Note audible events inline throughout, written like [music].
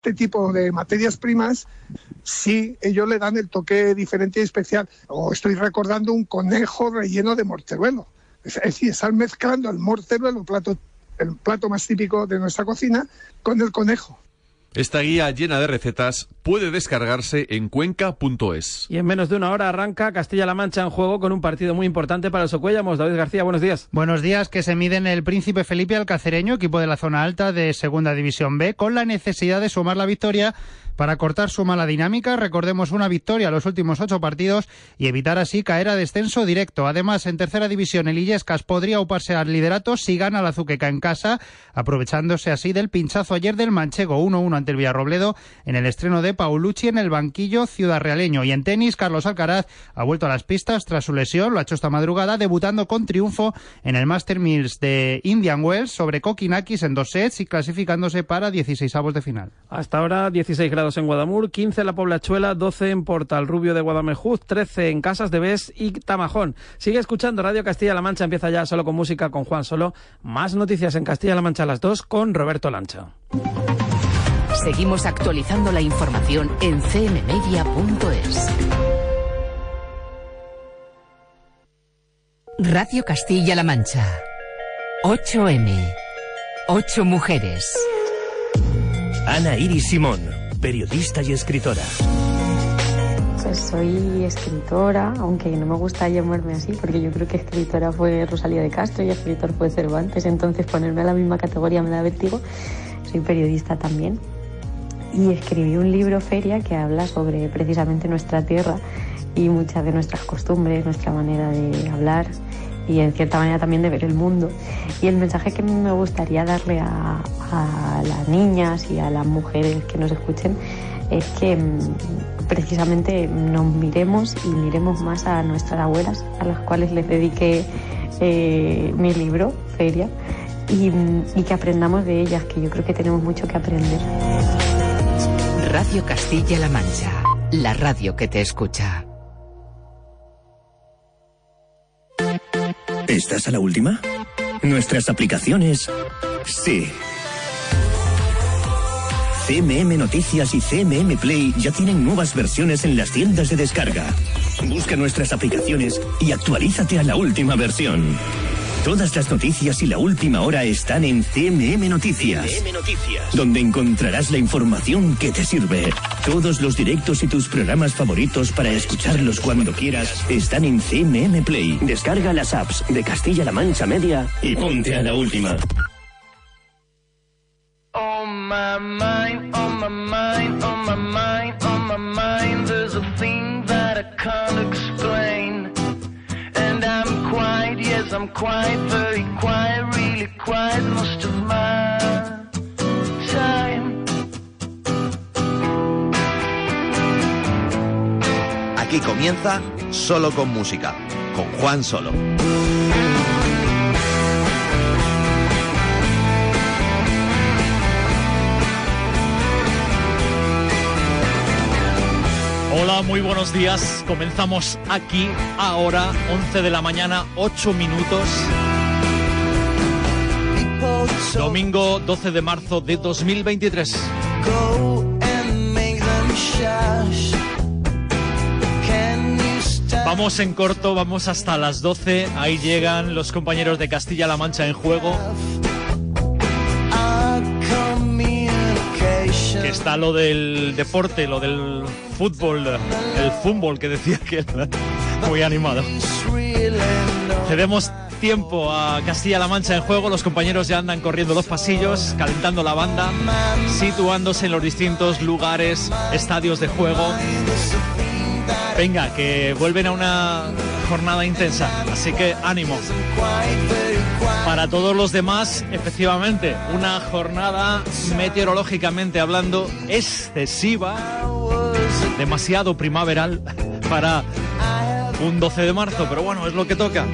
este tipo de materias primas, sí, ellos le dan el toque diferente y especial. O estoy recordando un conejo relleno de morteruelo. Es decir, están mezclando el morteruelo, el plato, el plato más típico de nuestra cocina, con el conejo. Esta guía llena de recetas puede descargarse en cuenca.es. Y en menos de una hora arranca Castilla-La Mancha en juego con un partido muy importante para el Socuellamos. David García, buenos días. Buenos días, que se miden el Príncipe Felipe Alcacereño, equipo de la zona alta de Segunda División B, con la necesidad de sumar la victoria para cortar su mala dinámica, recordemos una victoria en los últimos ocho partidos y evitar así caer a descenso directo. Además, en tercera división, el Illescas podría uparse al liderato si gana la Zuqueca en casa, aprovechándose así del pinchazo ayer del Manchego 1-1 ante el Villarrobledo en el estreno de Paulucci en el banquillo ciudadrealeño. Y en tenis, Carlos Alcaraz ha vuelto a las pistas tras su lesión, lo ha hecho esta madrugada, debutando con triunfo en el Master Mills de Indian Wells sobre Kokinakis en dos sets y clasificándose para 16 avos de final. Hasta ahora 16 grados en Guadamur, 15 en la Poblachuela, 12 en Portal Rubio de Guadamejuz, 13 en Casas de Bes y Tamajón. Sigue escuchando Radio Castilla-La Mancha, empieza ya solo con música con Juan Solo. Más noticias en Castilla-La Mancha a las 2 con Roberto Lancha. Seguimos actualizando la información en cmmedia.es. Radio Castilla-La Mancha. 8M. 8 mujeres. Ana Iris Simón, periodista y escritora. Soy escritora, aunque no me gusta llamarme así, porque yo creo que escritora fue Rosalía de Castro y escritor fue Cervantes, entonces ponerme a la misma categoría me da vértigo. Soy periodista también. Y escribí un libro, Feria, que habla sobre precisamente nuestra tierra y muchas de nuestras costumbres, nuestra manera de hablar y en cierta manera también de ver el mundo. Y el mensaje que me gustaría darle a, las niñas y a las mujeres que nos escuchen es que mm, precisamente nos miremos y miremos más a nuestras abuelas, a las cuales les dediqué eh, mi libro, Feria, mm, y que aprendamos de ellas, que yo creo que tenemos mucho que aprender. Radio Castilla-La Mancha, la radio que te escucha. ¿Estás a la última? Nuestras aplicaciones. Sí. CMM Noticias y CMM Play ya tienen nuevas versiones en las tiendas de descarga. Busca nuestras aplicaciones y actualízate a la última versión. Todas las noticias y la última hora están en CMM Noticias, donde encontrarás la información que te sirve. Todos los directos y tus programas favoritos para escucharlos cuando quieras están en CMM Play. Descarga las apps de Castilla-La Mancha Media y ponte a la última. On my mind, on my mind, on my mind, on my mind, there's a thing yes, I'm quiet, very quiet, really quiet most of my time. Aquí comienza Solo con Música, con Juan Solo. Muy buenos días. Comenzamos aquí, ahora, 11 de la mañana, 8 minutos. Domingo 12 de marzo de 2023. Go and make them shush. Can you stop? Vamos en corto, vamos hasta las 12. Ahí llegan los compañeros de Castilla-La Mancha en juego. Que está lo del deporte, lo del fútbol, el fútbol que decía que muy animado. Cedemos tiempo a Castilla-La Mancha en juego. Los compañeros ya andan corriendo los pasillos, calentando la banda, situándose en los distintos lugares, estadios de juego. Venga, que vuelven a una jornada intensa, así que ánimo. Para todos los demás, efectivamente, una jornada meteorológicamente hablando excesiva, demasiado primaveral para un 12 de marzo, pero bueno, es lo que toca.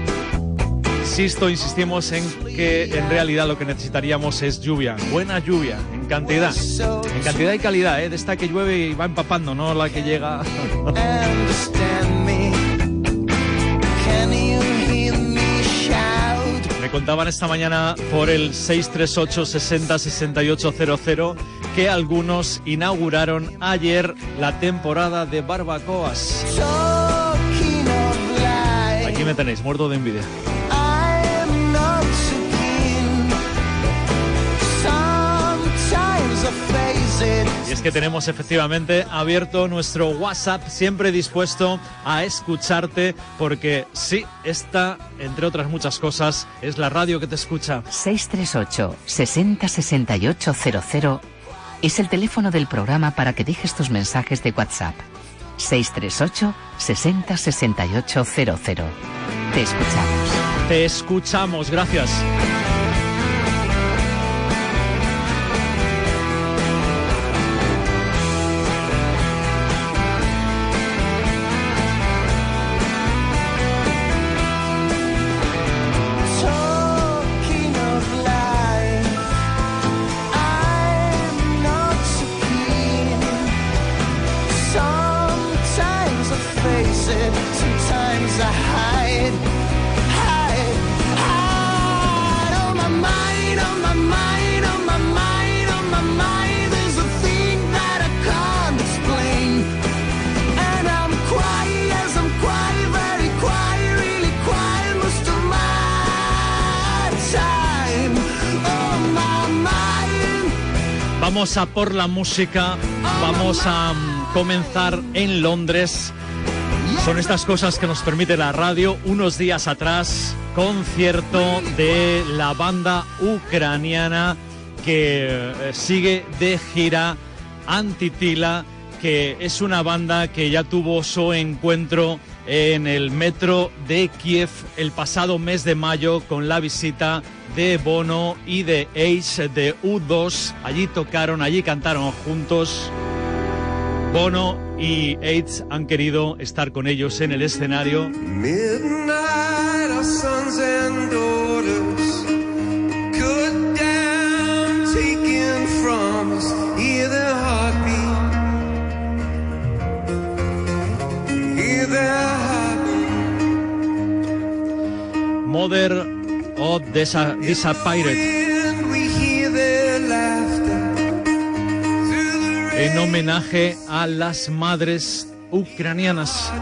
Insisto, insistimos en que en realidad lo que necesitaríamos es lluvia, buena lluvia, en cantidad, en cantidad y calidad, ¿eh? de esta que llueve y va empapando, no la que llega. Contaban esta mañana por el 638 60 6800 que algunos inauguraron ayer la temporada de barbacoas. Aquí me tenéis, muerto de envidia. Y es que tenemos efectivamente abierto nuestro WhatsApp, siempre dispuesto a escucharte, porque sí, esta, entre otras muchas cosas, es la radio que te escucha. 638 60 68 00 es el teléfono del programa para que dejes tus mensajes de WhatsApp. 638 60 68 00. Te escuchamos. Te escuchamos, gracias. Por la música, vamos a mm, comenzar en Londres. Son estas cosas que nos permite la radio. Unos días atrás, concierto de la banda ucraniana que eh, sigue de gira Antitila, que es una banda que ya tuvo su encuentro en el metro de Kiev el pasado mes de mayo con la visita de Bono y de Ace de U2. Allí tocaron, allí cantaron juntos. Bono y Ace han querido estar con ellos en el escenario. Midnight, our sons and daughters, cut down, taken from us, hear their heartbeat, hear their heartbeat. Mother of Disa- Disappeared, en homenaje a las madres ucranianas.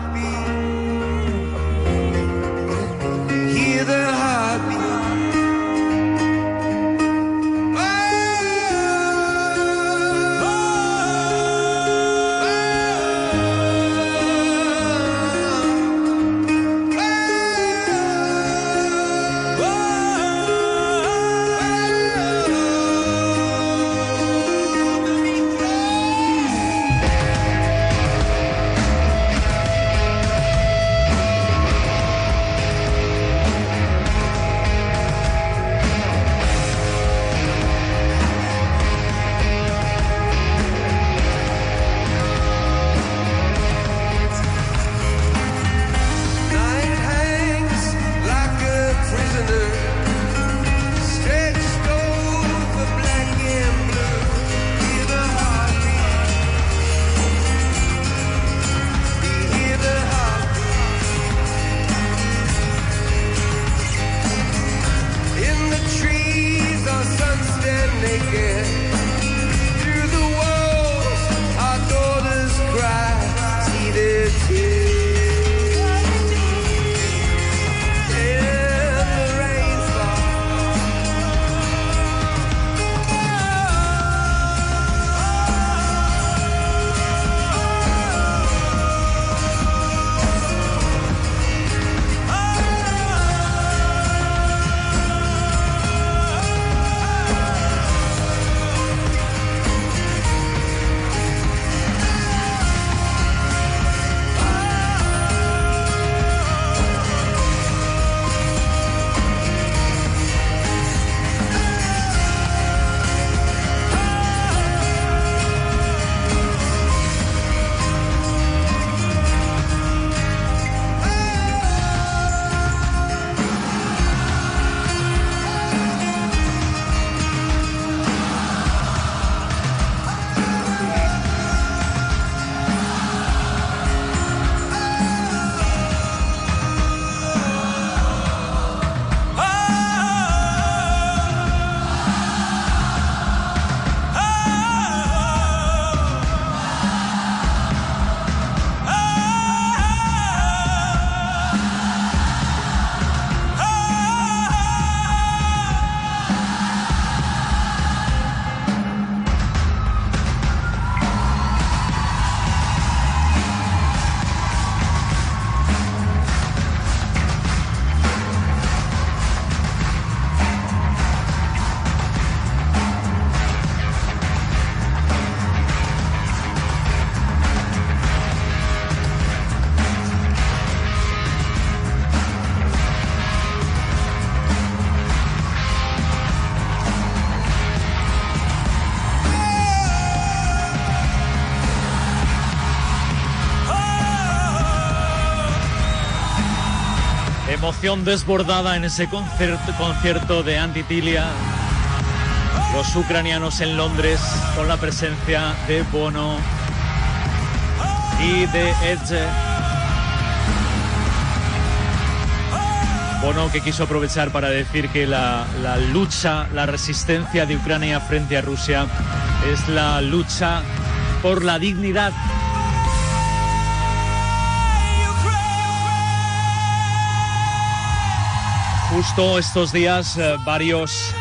naked Desbordada en ese concierto, concierto de Antitilia. Los ucranianos en Londres con la presencia de Bono y de Edge. Bono que quiso aprovechar para decir que la lucha, la resistencia de Ucrania frente a Rusia es la lucha por la dignidad Justo estos días eh, varios,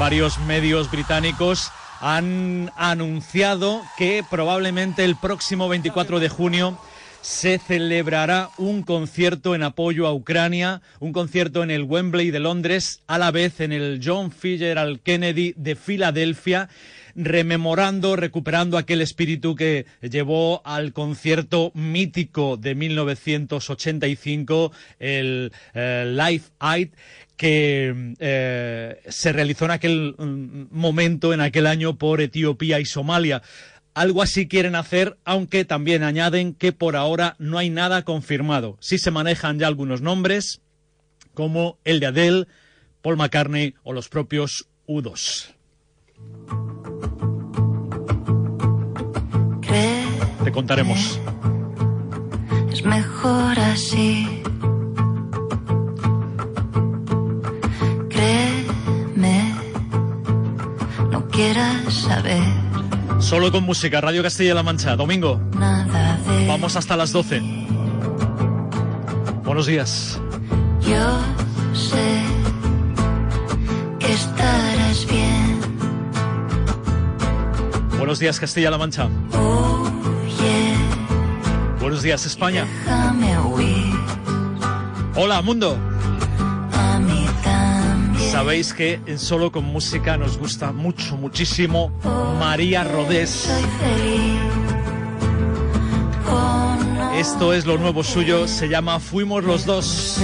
varios medios británicos han anunciado que probablemente el próximo 24 de junio se celebrará un concierto en apoyo a Ucrania, un concierto en el Wembley de Londres, a la vez en el John Fitzgerald Kennedy de Filadelfia rememorando, recuperando aquel espíritu que llevó al concierto mítico de 1985, el eh, Live Aid, que eh, se realizó en aquel mm, momento, en aquel año, por Etiopía y Somalia. Algo así quieren hacer, aunque también añaden que por ahora no hay nada confirmado. Sí se manejan ya algunos nombres, como el de Adele, Paul McCartney o los propios U2. Te contaremos. Es mejor así. Créeme, no quieras saber Solo con música, Radio Castilla-La Mancha, domingo. nada de Vamos hasta las 12. Buenos días. Yo sé que estarás bien. Buenos días, Castilla-La Mancha. Buenos días, España. Hola, mundo. Sabéis que en Solo con Música nos gusta mucho, muchísimo María Rodés. Esto es lo nuevo suyo, se llama Fuimos los dos.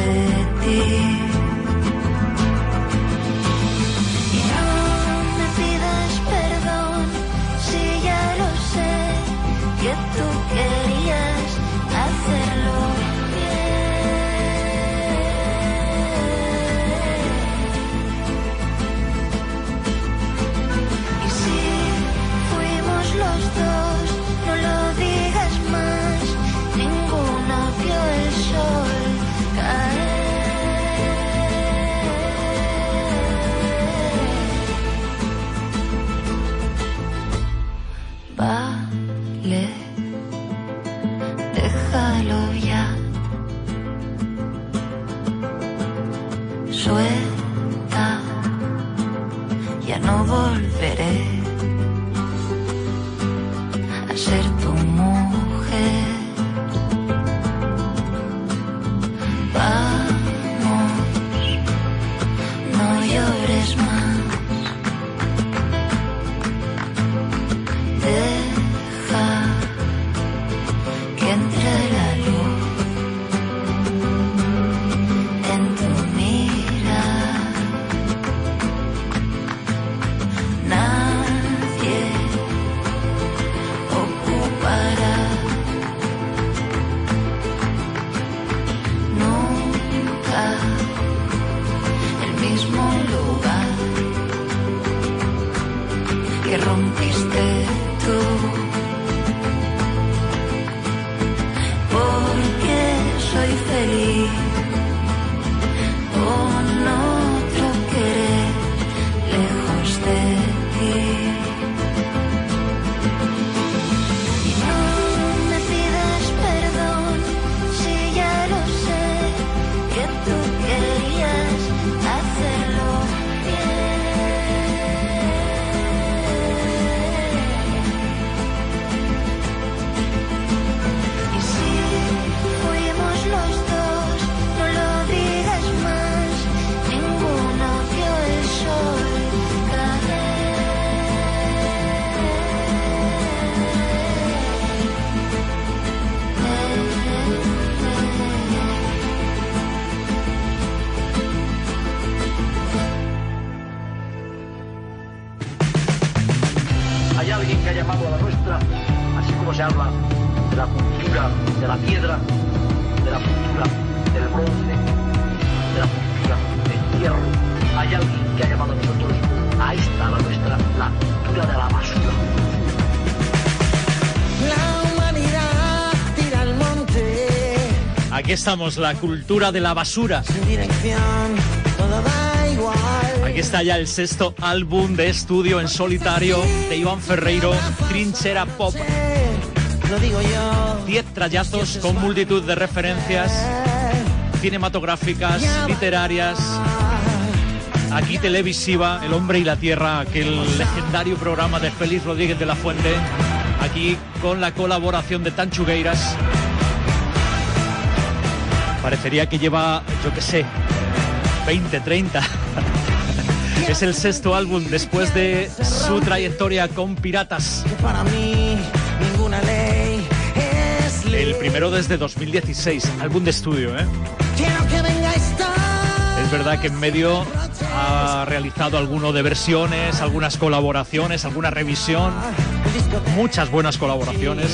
Suelta, ya no volveré llamado a la nuestra, así como se habla de la cultura de la piedra, de la cultura del bronce, de la cultura del hierro. Hay alguien que ha llamado a nosotros a esta, la nuestra, la cultura de la basura. La humanidad tira al monte Aquí estamos, la cultura de la basura. sin dirección. Aquí está ya el sexto álbum de estudio en solitario de Iván Ferreiro, Trinchera Pop. Lo digo yo. Diez trayazos con multitud de referencias cinematográficas, literarias, aquí televisiva, El hombre y la tierra, aquel legendario programa de Félix Rodríguez de la Fuente, aquí con la colaboración de Tanchugueiras. Parecería que lleva, yo qué sé, 20, 30. Es el sexto álbum después de su trayectoria con Piratas. Para mí ninguna ley es. El primero desde 2016, álbum de estudio, ¿eh? Es verdad que en medio ha realizado alguno de versiones, algunas colaboraciones, alguna revisión, muchas buenas colaboraciones.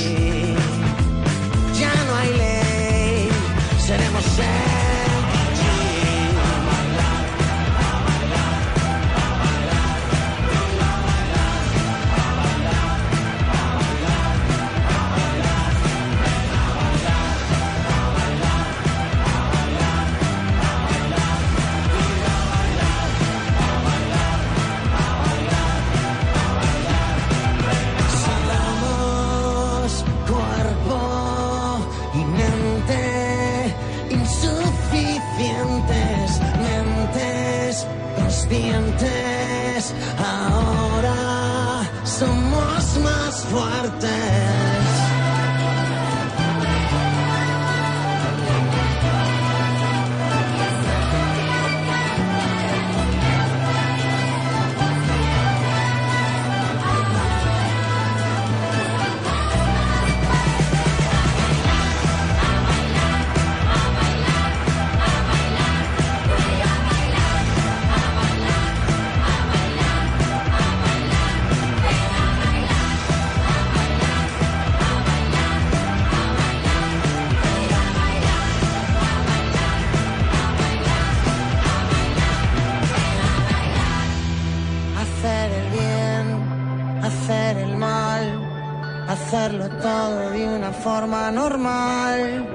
Normal,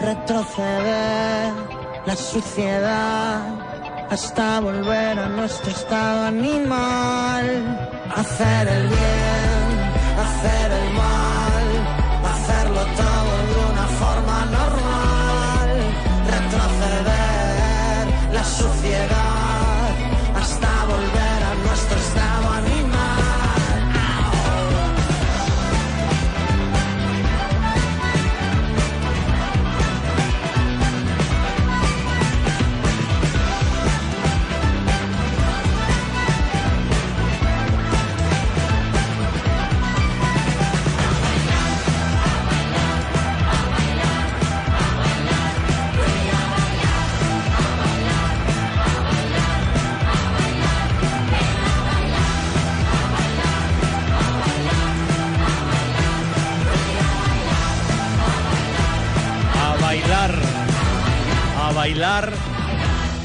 retroceder la suciedad hasta volver a nuestro estado animal. Hacer el bien, hacer el mal, hacerlo todo de una forma normal, retroceder la suciedad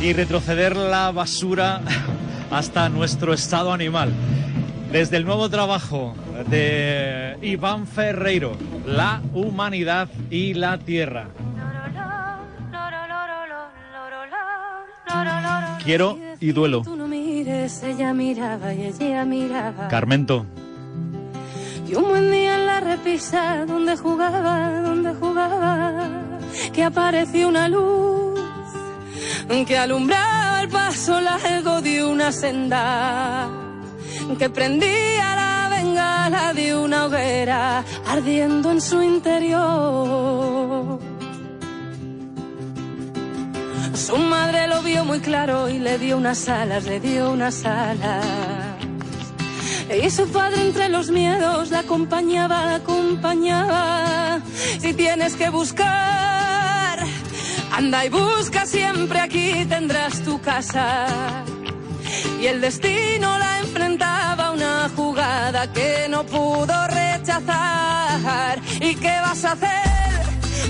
y retroceder la basura [laughs] hasta nuestro estado animal. Desde el nuevo trabajo de Iván Ferreiro, La humanidad y la tierra. Quiero y duelo. Carmento. Y un buen día en la repisa, donde jugaba, donde jugaba, que apareció una luz que alumbraba el paso largo de una senda, que prendía la bengala de una hoguera ardiendo en su interior. Su madre lo vio muy claro y le dio unas alas, le dio unas alas. Y su padre entre los miedos la acompañaba, la acompañaba. Si tienes que buscar, anda y busca siempre aquí tendrás tu casa. Y el destino la enfrentaba una jugada que no pudo rechazar. ¿Y qué vas a hacer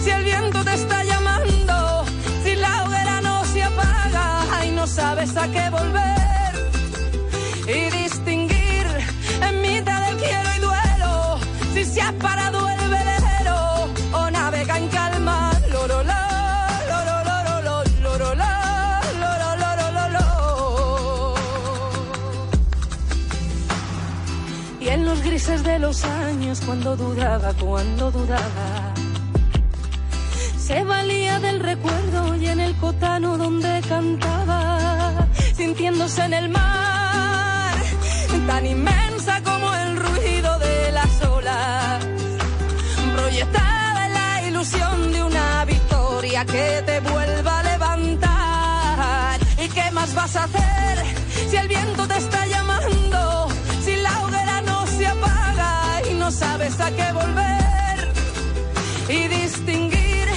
si el viento te está llamando? Si la hoguera no se apaga. sabes a qué volver y distinguir en mitad del quiero y duelo si se ha parado de los años cuando dudaba, cuando dudaba se valía del recuerdo y en el cotano donde cantaba, sintiéndose en el mar, tan inmensa como el ruido de las olas. Proyectada la ilusión de una victoria que te vuelva a levantar. ¿Y qué más vas a hacer si el viento te está llamando? No sabes a qué volver y distinguir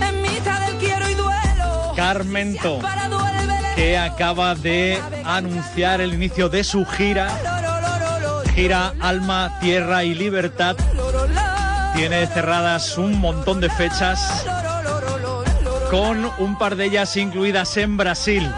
en mitad del quiero y duelo. Carmento, que acaba de anunciar el inicio de su gira. Gira Alma, Tierra y Libertad. Tiene cerradas un montón de fechas, con un par de ellas incluidas en Brasil.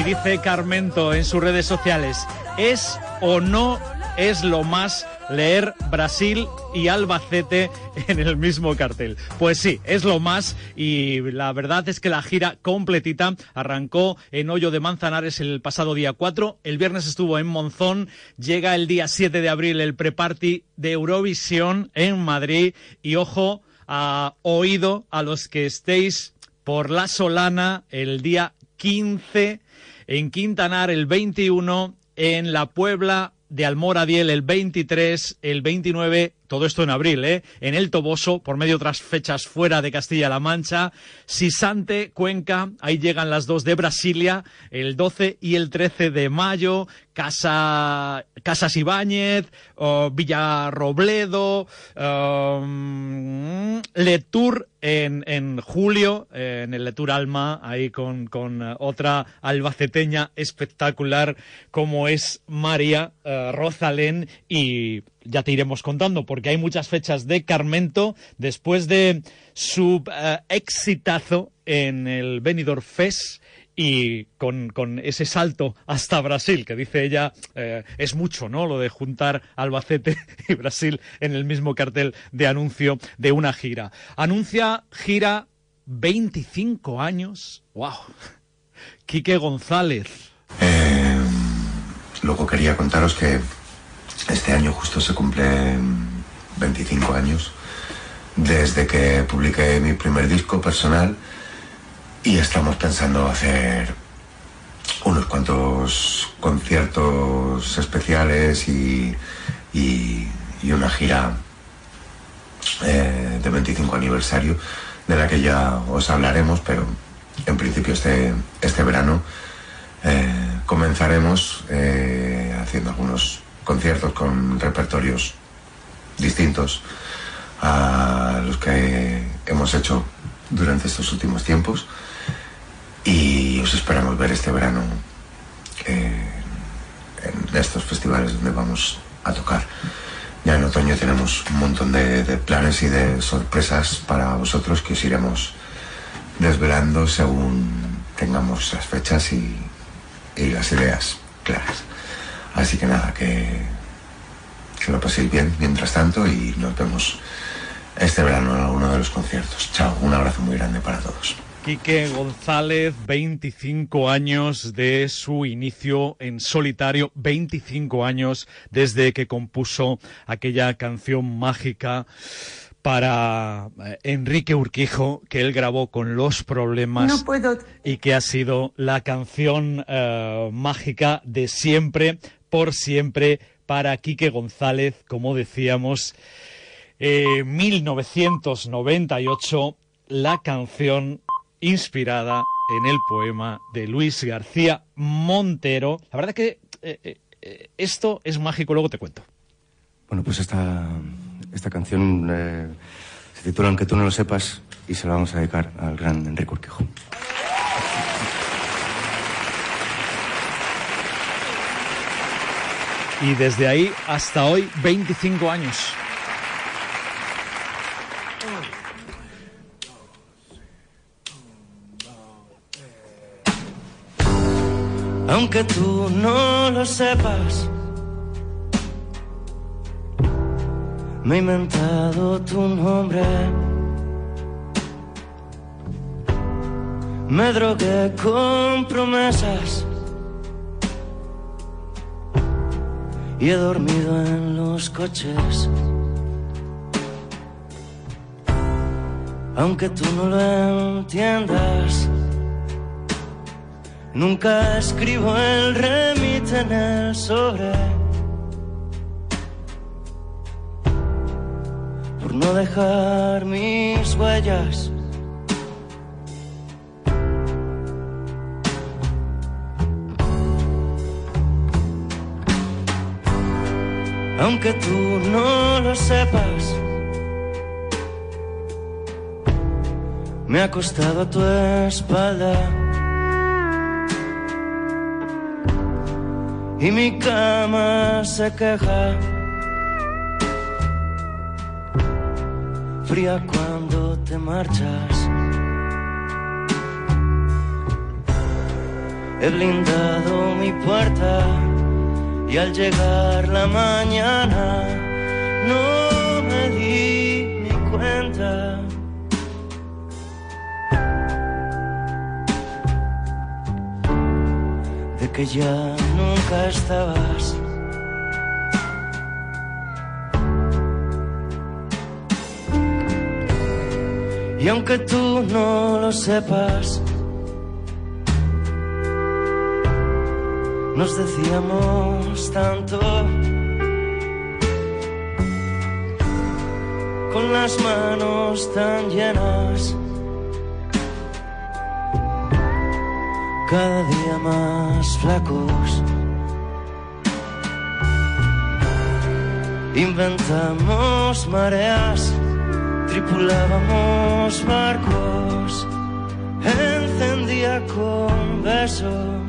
Y dice Carmento en sus redes sociales, ¿es o no es lo más leer Brasil y Albacete en el mismo cartel. Pues sí, es lo más y la verdad es que la gira completita arrancó en Hoyo de Manzanares el pasado día 4, el viernes estuvo en Monzón, llega el día 7 de abril el pre-party de Eurovisión en Madrid. Y ojo, a oído a los que estéis por La Solana el día 15, en Quintanar el 21, en La Puebla de Almoradiel el 23, el 29, todo esto en abril, ¿eh? En el Toboso, por medio de otras fechas fuera de Castilla-La Mancha, Sisante, Cuenca, ahí llegan las dos de Brasilia, el 12 y el 13 de mayo, Casa, Casas Ibáñez, oh, Villarrobledo, um, Letour en, en julio, en el Letour Alma, ahí con, con eh, otra albaceteña espectacular como es María eh, Rosalén y ya te iremos contando porque hay muchas fechas de Carmento después de su eh, exitazo en el Benidorm Fest y con, con ese salto hasta Brasil, que dice ella, eh, es mucho, ¿no? Lo de juntar Albacete [laughs] y Brasil en el mismo cartel de anuncio de una gira. Anuncia gira 25 años. ¡Wow! Quique González. Luego quería contaros que este año justo se cumplen 25 años desde que publiqué mi primer disco personal y estamos pensando hacer unos cuantos conciertos especiales y, y- y una gira eh, de 25 aniversario de la que ya os hablaremos, pero en principio este, este verano eh, comenzaremos eh, haciendo algunos conciertos con repertorios distintos a los que hemos hecho durante estos últimos tiempos y os esperamos ver este verano eh, en estos festivales donde vamos a tocar. Ya en otoño tenemos un montón de, planes y de sorpresas para vosotros que os iremos desvelando según tengamos las fechas y las ideas claras. Así que nada, que, que lo paséis bien mientras tanto y nos vemos este verano en alguno de los conciertos. Chao, un abrazo muy grande para todos. Quique González, 25 años de su inicio en solitario, 25 años desde que compuso aquella canción mágica para eh, Enrique Urquijo que él grabó con los problemas No puedo. y que ha sido la canción eh, mágica de siempre, por siempre, para Quique González, como decíamos, eh, 1998, la canción inspirada en el poema de Luis García Montero. La verdad que eh, eh, eh, esto es mágico, luego te cuento. Bueno, pues esta, esta canción eh, se titula Aunque tú no lo sepas y se la vamos a dedicar al gran Enrique Urquijo. Y desde ahí hasta hoy, 25 años. aunque tú no lo sepas. Me he inventado tu nombre. Me drogué con promesas. Y he dormido en los coches. Aunque tú no lo entiendas. Nunca escribo el remite en el sobre. Por no dejar mis huellas. Aunque tú no lo sepas. Me ha costado tu espalda. y mi cama se queja. Fría cuando te marchas. He blindado mi puerta y al llegar la mañana no me di ni cuenta. de que ya nunca estabas. Y aunque tú no lo sepas, nos decíamos tanto con las manos tan llenas. cada día más flacos. Inventamos mareas, tripulábamos barcos, encendía con besos.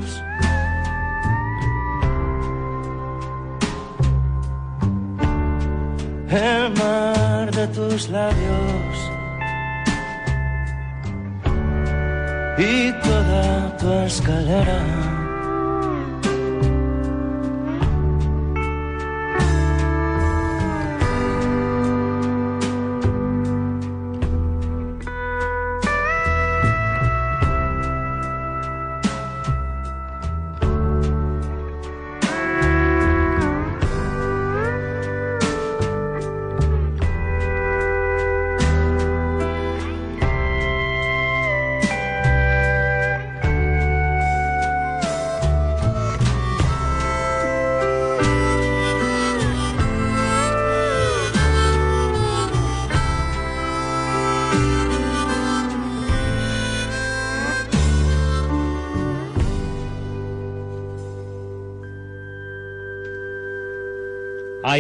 El mar de tus labios. y toda tu escalera.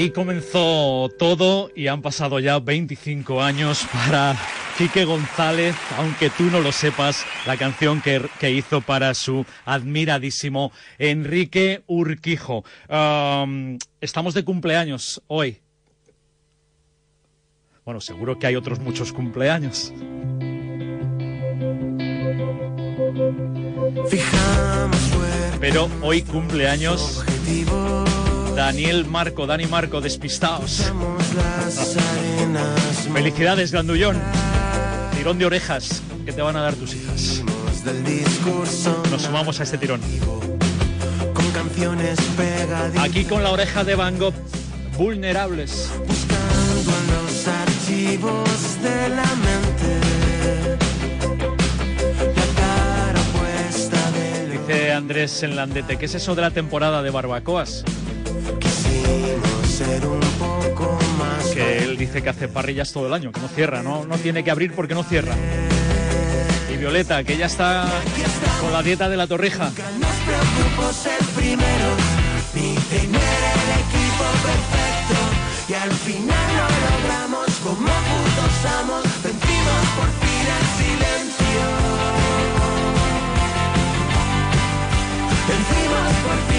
Ahí comenzó todo y han pasado ya 25 años para Quique González, aunque tú no lo sepas, la canción que, que hizo para su admiradísimo Enrique Urquijo. Um, estamos de cumpleaños hoy. Bueno, seguro que hay otros muchos cumpleaños. Pero hoy cumpleaños Daniel Marco, Dani Marco, despistaos. Felicidades, Gandullón. Tirón de orejas que te van a dar tus hijas. Nos sumamos a este tirón. Aquí con la oreja de Van Gogh, vulnerables. Buscando en los archivos de la mente la cara puesta del Dice Andrés en Landete, ¿qué es eso de la temporada de barbacoas? Ser un poco más. Que él dice que hace parrillas todo el año, que no cierra, no, no tiene que abrir porque no cierra. Y Violeta, que ya está con la dieta de la torrija. Nos preocupó ser primeros, ni tener el equipo perfecto. Y al final lo logramos como putos amos, vencimos por fin el silencio. Vencimos por fin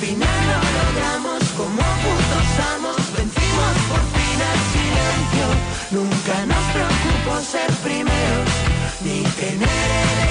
final lo logramos como putos amos. Vencimos por fin al silencio. Nunca nos preocupó ser primeros ni tener el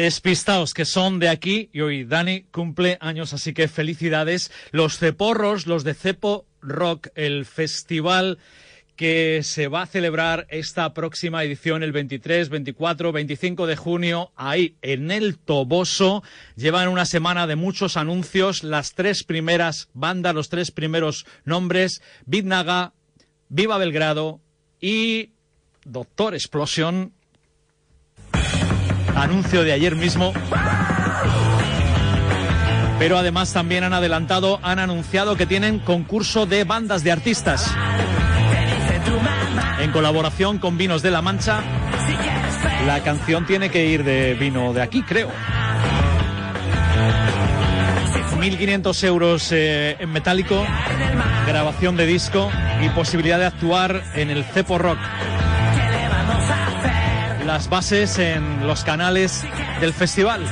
Despistaos que son de aquí y hoy Dani cumple años, así que felicidades. Los Ceporros, los de Cepo Rock, el festival que se va a celebrar esta próxima edición el 23, 24, 25 de junio ahí en el Toboso. Llevan una semana de muchos anuncios, las tres primeras bandas, los tres primeros nombres, Vidnaga, Viva Belgrado y Doctor Explosion anuncio de ayer mismo. Pero además también han adelantado, han anunciado que tienen concurso de bandas de artistas. En colaboración con Vinos de la Mancha. La canción tiene que ir de vino de aquí, creo. 1.500 euros eh, en metálico, grabación de disco y posibilidad de actuar en el Cepo Rock las bases en los canales del festival.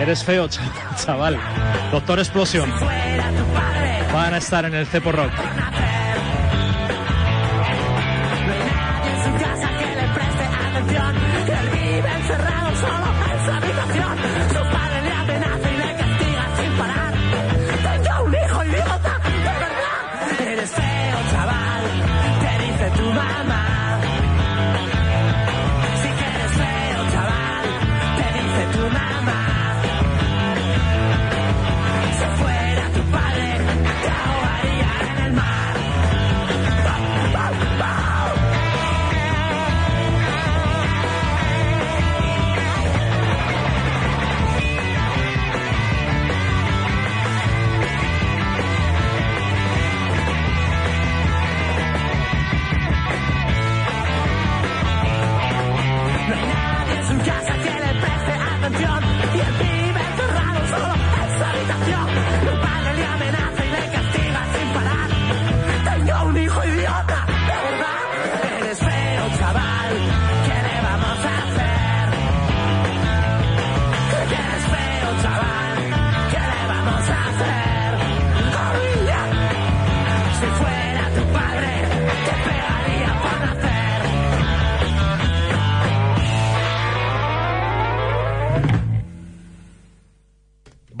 Eres feo, ch- [laughs] chaval. Doctor Explosión. Van a estar en el Cepo Rock.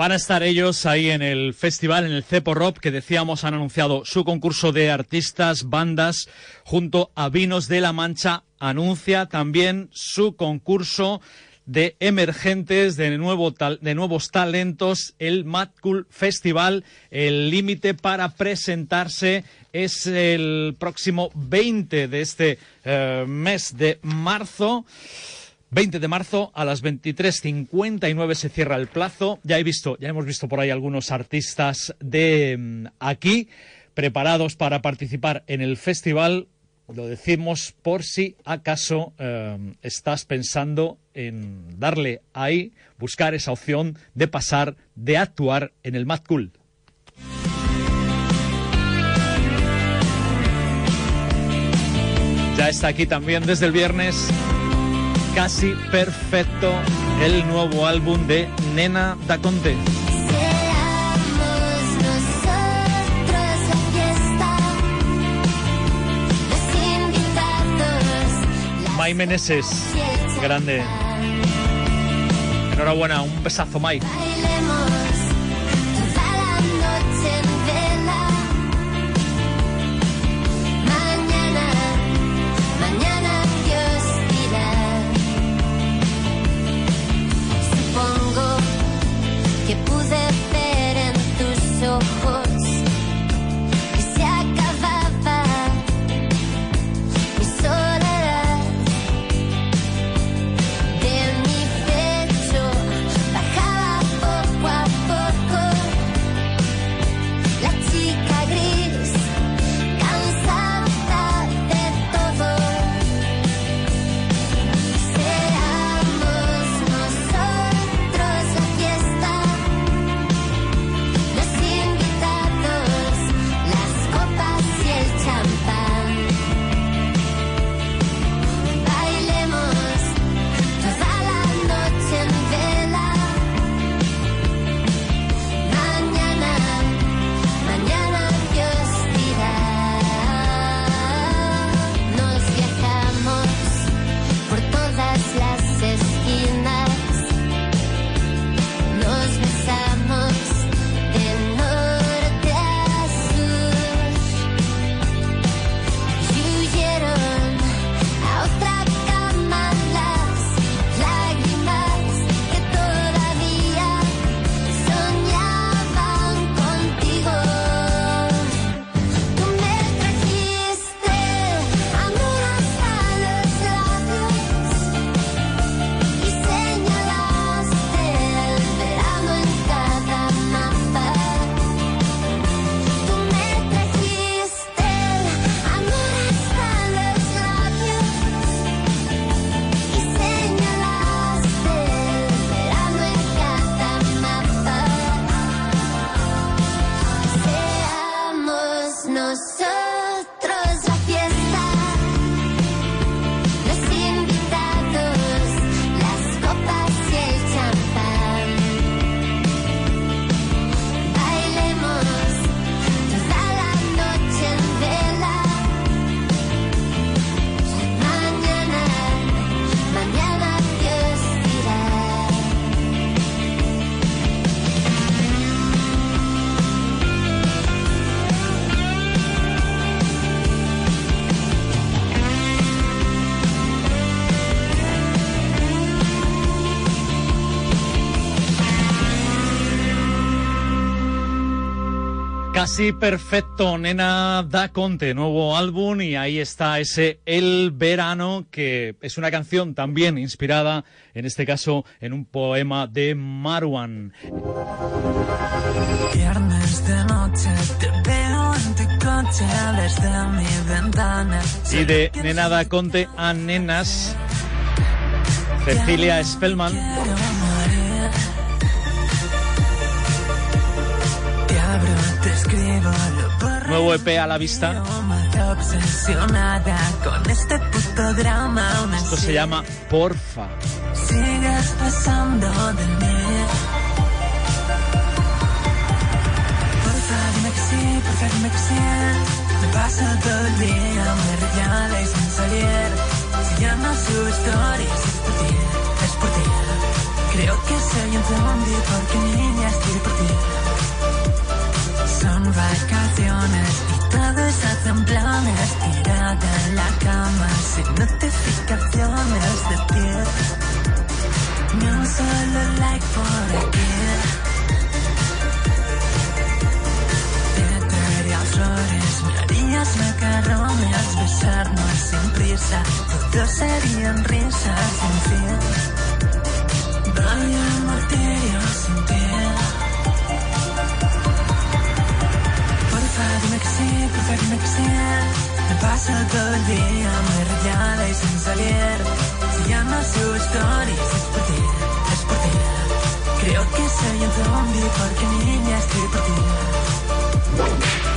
Van a estar ellos ahí en el festival, en el Cepo Rock, que decíamos han anunciado su concurso de artistas, bandas, junto a Vinos de la Mancha. Anuncia también su concurso de emergentes, de, nuevo de nuevos talentos, el Mad Cool Festival. El límite para presentarse es el próximo 20 de este eh, mes de marzo. 20 de marzo a las 23.59 se cierra el plazo. Ya he visto, ya hemos visto por ahí algunos artistas de mm, aquí preparados para participar en el festival. Lo decimos por si acaso eh, estás pensando en darle ahí, buscar esa opción de pasar, de actuar en el Mad Cool. Ya está aquí también desde el viernes. Casi perfecto el nuevo álbum de Nena Da Conte. Meneses, grande. Enhorabuena, un besazo, Mai. Perfecto, Nena Da Conte, nuevo álbum y ahí está ese El Verano, que es una canción también inspirada, en este caso, en un poema de Marwan. Viernes de noche te veo en tu coche desde mi ventana. Y de Nena Da Conte a Nenas, Cecilia Spellman. Nuevo EP a la vista. Esto se llama Porfa. Sigues pasando de mí. Porfa, dime que sí, porfa, dime que sí. Me paso todo el día, me regala y sin salir. Si ya no subo stories, es por ti, es por ti. Creo que soy un zombie porque niña estoy por ti. Son vacaciones y todos hacen planes tirada en la cama sin notificaciones de ti. Ni un solo like por aquí. Te flores, me harías macarrones, besarnos sin prisa. Todo serían risas sin fin. Vaya martirio sin ti. Porfa, dime que sí, porfa, dime que sí. Me paso todo el día, me regala y sin salir. Si ya no subo stories, es por ti, es por ti. Creo que soy un zombie porque niña estoy por ti.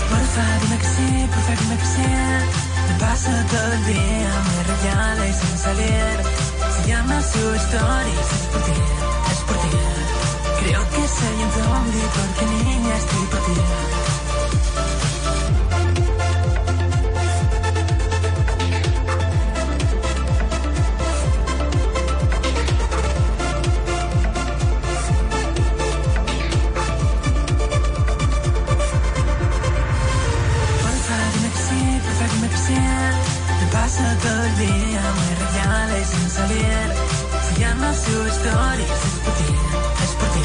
Porfa, dime que sí, porfa dime que sí. Me paso todo el día muy rayada y sin salir. Se llama su stories, es por ti, es por ti. Creo que soy un zombie porque niña estoy por ti. Se llama su stories, es por ti, es por ti.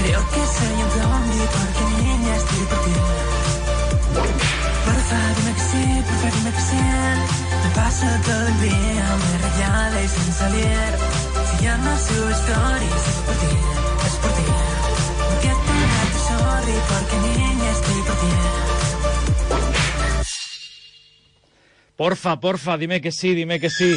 Creo que soy un zombie porque niña estoy por ti. Porfa, dime que sí, porfa, dime que sí. Me paso todo el día muy rayada y sin salir. Se llama su stories, es por ti, es por ti. No quiero darte sorry porque niña estoy por ti. Porfa, porfa, dime que sí, dime que sí.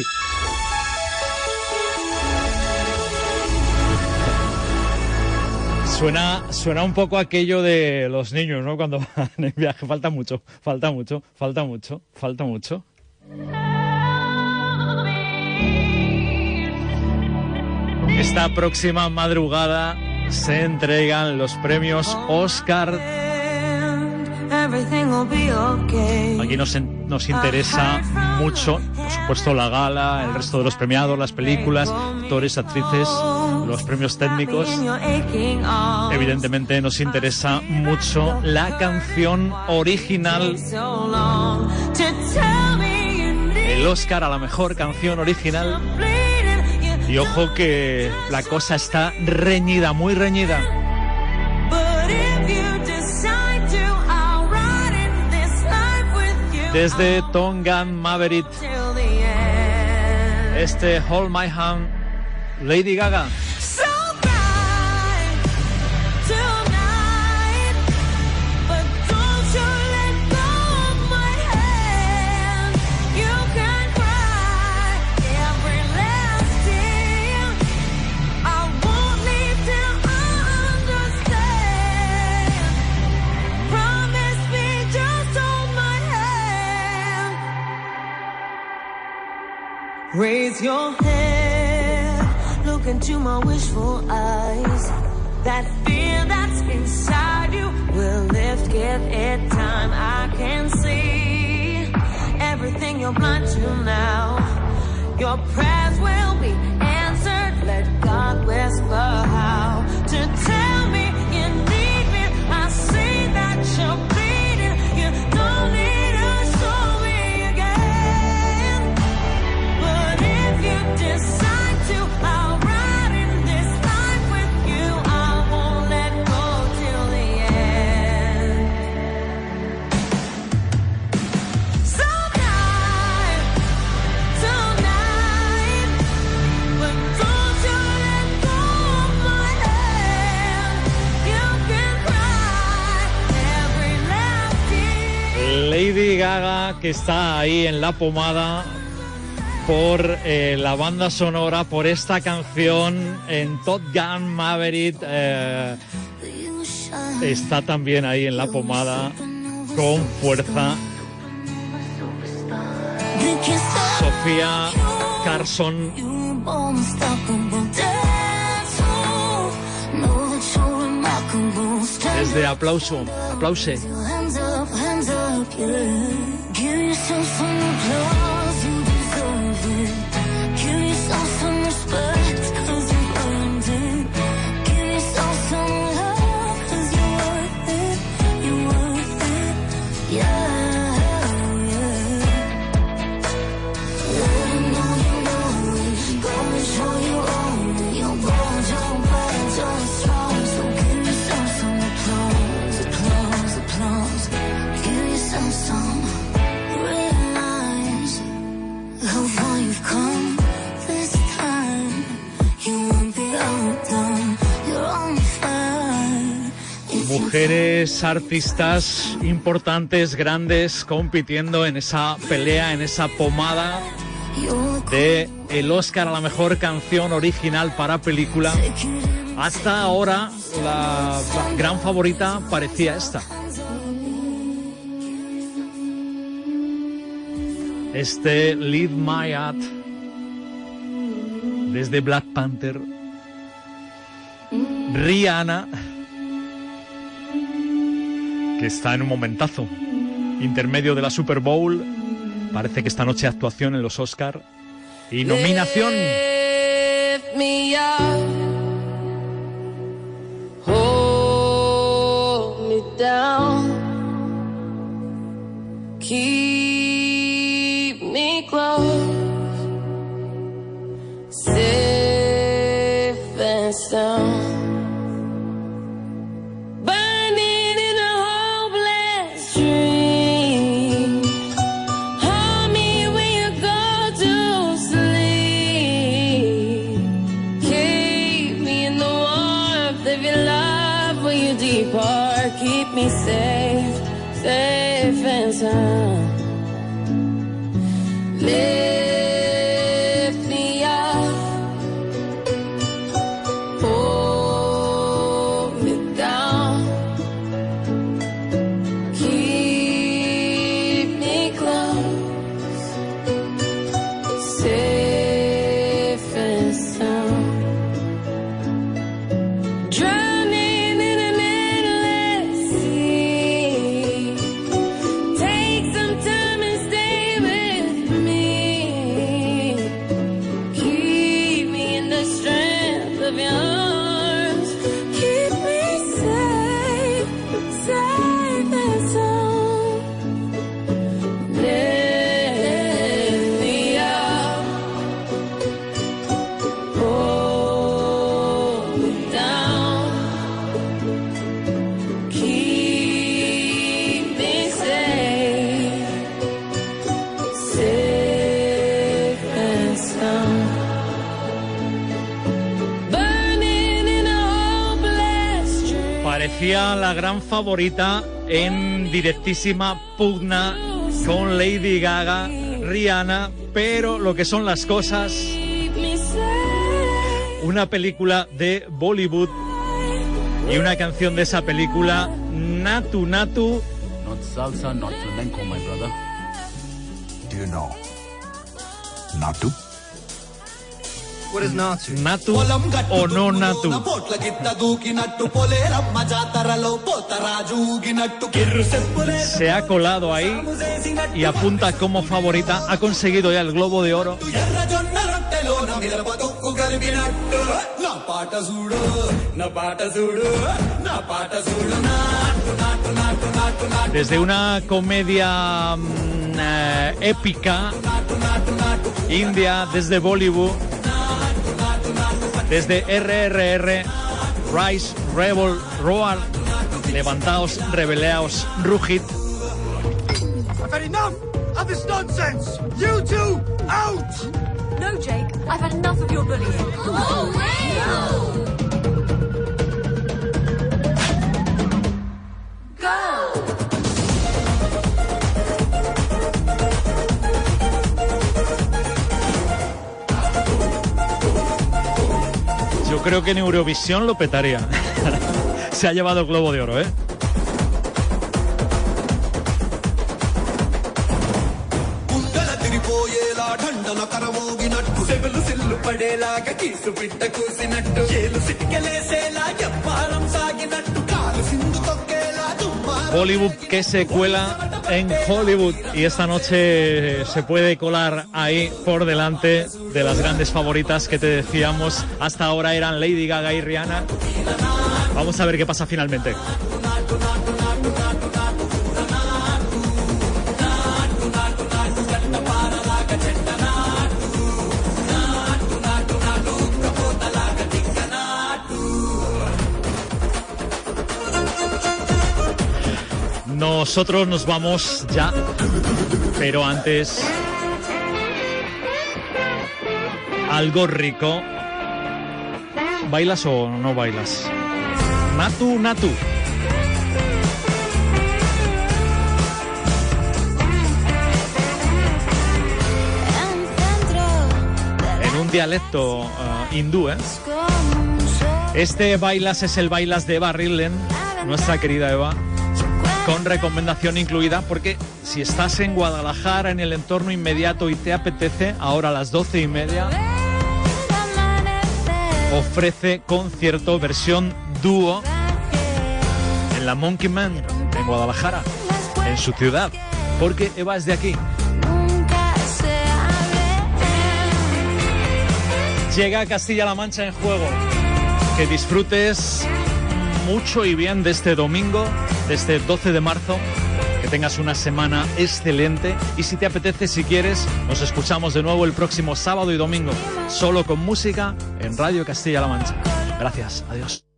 Suena, suena un poco aquello de los niños, ¿no? Cuando [laughs] van en viaje. Falta mucho, falta mucho, falta mucho, falta mucho. Esta próxima madrugada se entregan los premios Oscar. Aquí nos, nos interesa mucho, por supuesto, la gala, el resto de los premiados, las películas, actores, actrices, los premios técnicos. Evidentemente nos interesa mucho la canción original, el Oscar a la mejor canción original. Y ojo que la cosa está reñida, muy reñida. Desde Tongan Maverick, este Hold My Hand, Lady Gaga. Into my wishful eyes. That fear that's inside you will lift, give it time. I can see everything you're blind to now. Your prayers will be answered. Let God whisper how to tell me Gaga, que está ahí en la pomada por eh, la banda sonora, por esta canción en Top Gun Maverick. eh, está también ahí en la pomada con fuerza. Sofía Carson desde aplauso, aplause. Give yourself Mujeres artistas importantes, grandes, compitiendo en esa pelea, en esa pomada de el Oscar a la mejor canción original para película. Hasta ahora la gran favorita parecía esta. Este Lead My At desde Black Panther. Rihanna, está en un momentazo. Intermedio de la Super Bowl. Parece que esta noche actuación en los Oscar. Y nominación. Down, favorita en directísima pugna con Lady Gaga, Rihanna, pero lo que son las cosas, una película de Bollywood y una canción de esa película, Natu Natu, Not salsa, not flamenco, my brother. Do you know? Natu? Natu o no Natu. Se ha colado ahí y apunta como favorita. Ha conseguido ya el Globo de Oro. Desde una comedia mm, eh, épica india, desde Bollywood. Desde RRR, Rise, Rebel, Roar, levantaos, rebeleaos, rugid. I've had enough of this nonsense you two out No, Jake, I've had enough of your bullying. Oh, Go! Yo creo que en Eurovisión lo petaría. [laughs] Se ha llevado el Globo de Oro, ¿eh? గుండెల తిరిపోయేలా ఢండన కరమోగినట్టు సెగలు సిల్లు పడేలాగా కీసు పిట్ట కూసినట్టు ఏలు సిటికెలేసేలా ఎప్పారం సాగినట్టు Bollywood que se cuela en Hollywood y esta noche se puede colar ahí por delante de las grandes favoritas que te decíamos hasta ahora eran Lady Gaga y Rihanna. Vamos a ver qué pasa finalmente. Nosotros nos vamos ya, pero antes algo rico. ¿Bailas o no bailas? Natu, Natu. En un dialecto eh, hindú, ¿eh? Este bailas es el bailas de Eva Ridlen, nuestra querida Eva. Con recomendación incluida, porque si estás en Guadalajara, en el entorno inmediato y te apetece, ahora a las doce y media, ofrece concierto versión dúo en la Monkey Man, en Guadalajara, en su ciudad, porque Eva es de aquí. Llega a Castilla-La Mancha en juego. Que disfrutes mucho y bien de este domingo, este 12 de marzo. Que tengas una semana excelente y si te apetece, si quieres, nos escuchamos de nuevo el próximo sábado y domingo, solo con música en Radio Castilla-La Mancha. Gracias, adiós.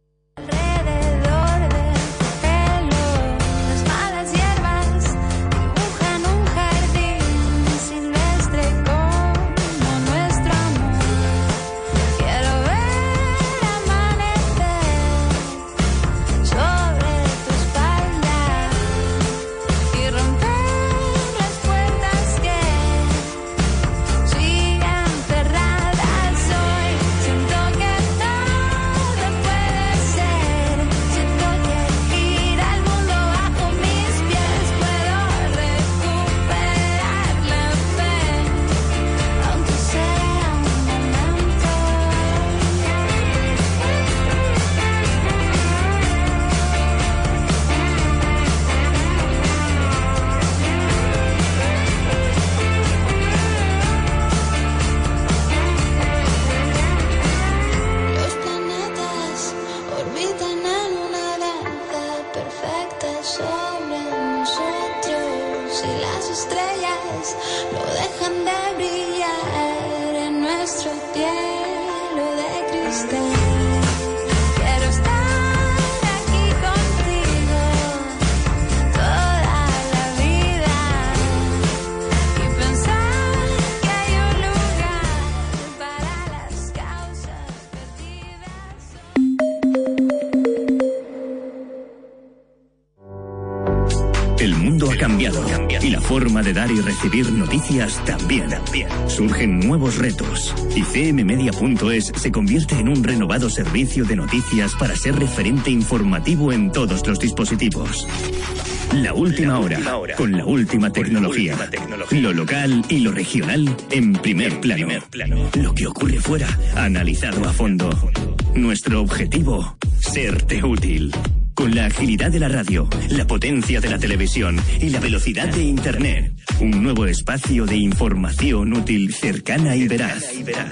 Recibir noticias también. Surgen nuevos retos y cmmedia.es se convierte en un renovado servicio de noticias para ser referente informativo en todos los dispositivos. La última hora, con la última tecnología. Lo local y lo regional en primer plano. Lo que ocurre fuera, analizado a fondo. Nuestro objetivo, serte útil. Con la agilidad de la radio, la potencia de la televisión y la velocidad de Internet. Un nuevo espacio de información útil, cercana y veraz.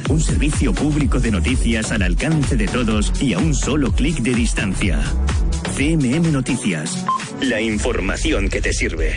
Un servicio público de noticias al alcance de todos y a un solo clic de distancia. CMM Noticias. La información que te sirve.